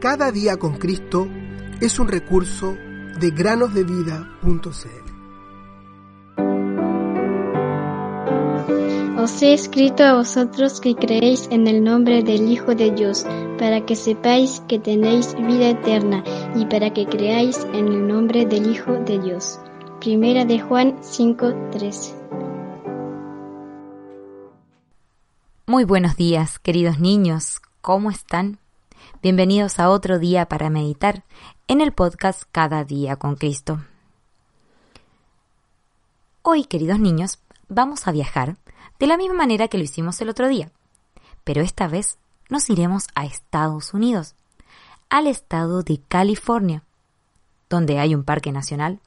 Cada día con Cristo es un recurso de granosdevida.cl. Os he escrito a vosotros que creéis en el nombre del Hijo de Dios, para que sepáis que tenéis vida eterna y para que creáis en el nombre del Hijo de Dios. Primera de Juan 5:13. Muy buenos días, queridos niños, ¿cómo están? Bienvenidos a otro día para meditar en el podcast Cada día con Cristo. Hoy, queridos niños, vamos a viajar de la misma manera que lo hicimos el otro día. Pero esta vez nos iremos a Estados Unidos, al estado de California, donde hay un parque nacional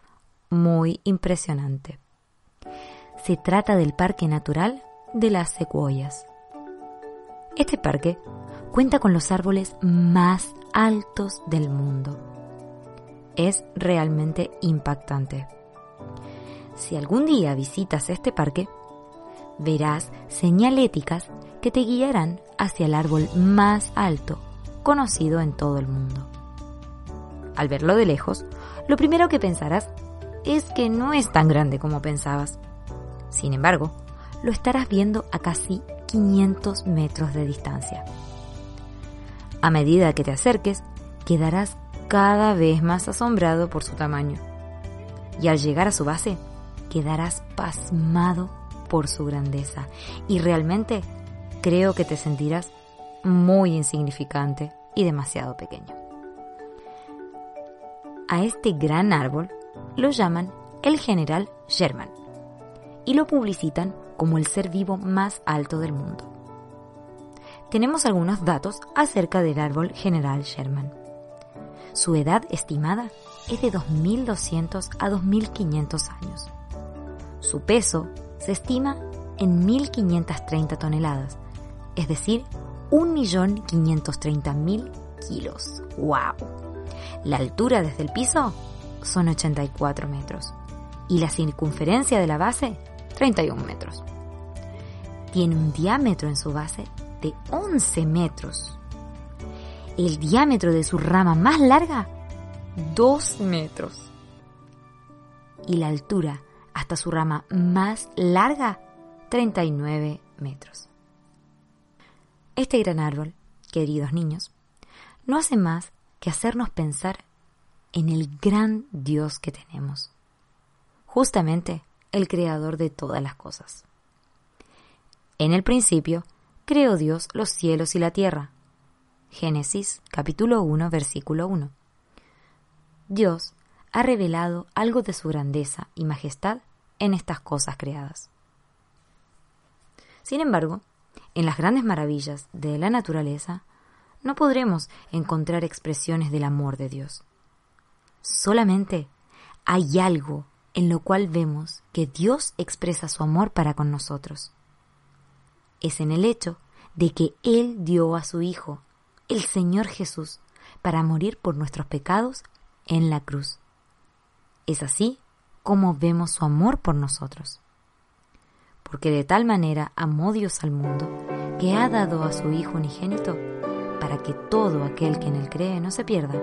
muy impresionante. Se trata del Parque Natural de las Secuoyas. Este parque cuenta con los árboles más altos del mundo. Es realmente impactante. Si algún día visitas este parque, verás señaléticas que te guiarán hacia el árbol más alto conocido en todo el mundo. Al verlo de lejos, lo primero que pensarás es que no es tan grande como pensabas. Sin embargo, lo estarás viendo a casi 500 metros de distancia. A medida que te acerques, quedarás cada vez más asombrado por su tamaño. Y al llegar a su base, quedarás pasmado por su grandeza y realmente creo que te sentirás muy insignificante y demasiado pequeño. A este gran árbol lo llaman el general Sherman y lo publicitan como el ser vivo más alto del mundo. Tenemos algunos datos acerca del árbol general Sherman. Su edad estimada es de 2.200 a 2.500 años. Su peso se estima en 1.530 toneladas, es decir, 1.530.000 kilos. ¡Wow! La altura desde el piso son 84 metros y la circunferencia de la base 31 metros. Tiene un diámetro en su base de 11 metros. El diámetro de su rama más larga, 2 metros. Y la altura hasta su rama más larga, 39 metros. Este gran árbol, queridos niños, no hace más que hacernos pensar en el gran Dios que tenemos, justamente el creador de todas las cosas. En el principio creó Dios los cielos y la tierra. Génesis capítulo 1 versículo 1. Dios ha revelado algo de su grandeza y majestad en estas cosas creadas. Sin embargo, en las grandes maravillas de la naturaleza, no podremos encontrar expresiones del amor de Dios. Solamente hay algo en lo cual vemos que Dios expresa su amor para con nosotros. Es en el hecho de que Él dio a su Hijo, el Señor Jesús, para morir por nuestros pecados en la cruz. Es así como vemos su amor por nosotros. Porque de tal manera amó Dios al mundo, que ha dado a su Hijo unigénito, para que todo aquel que en él cree no se pierda,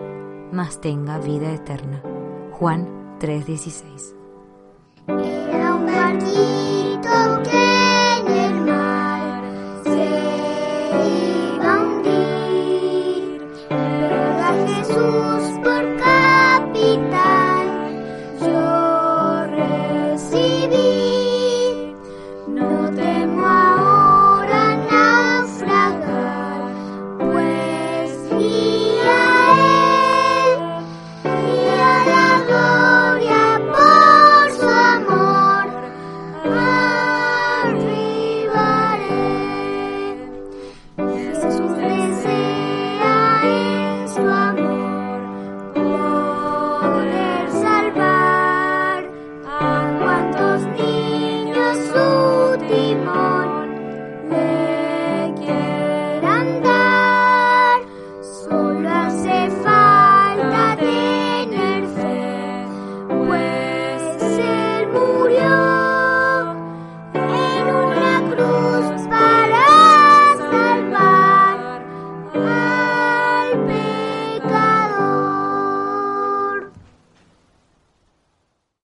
mas tenga vida eterna. Juan 3:16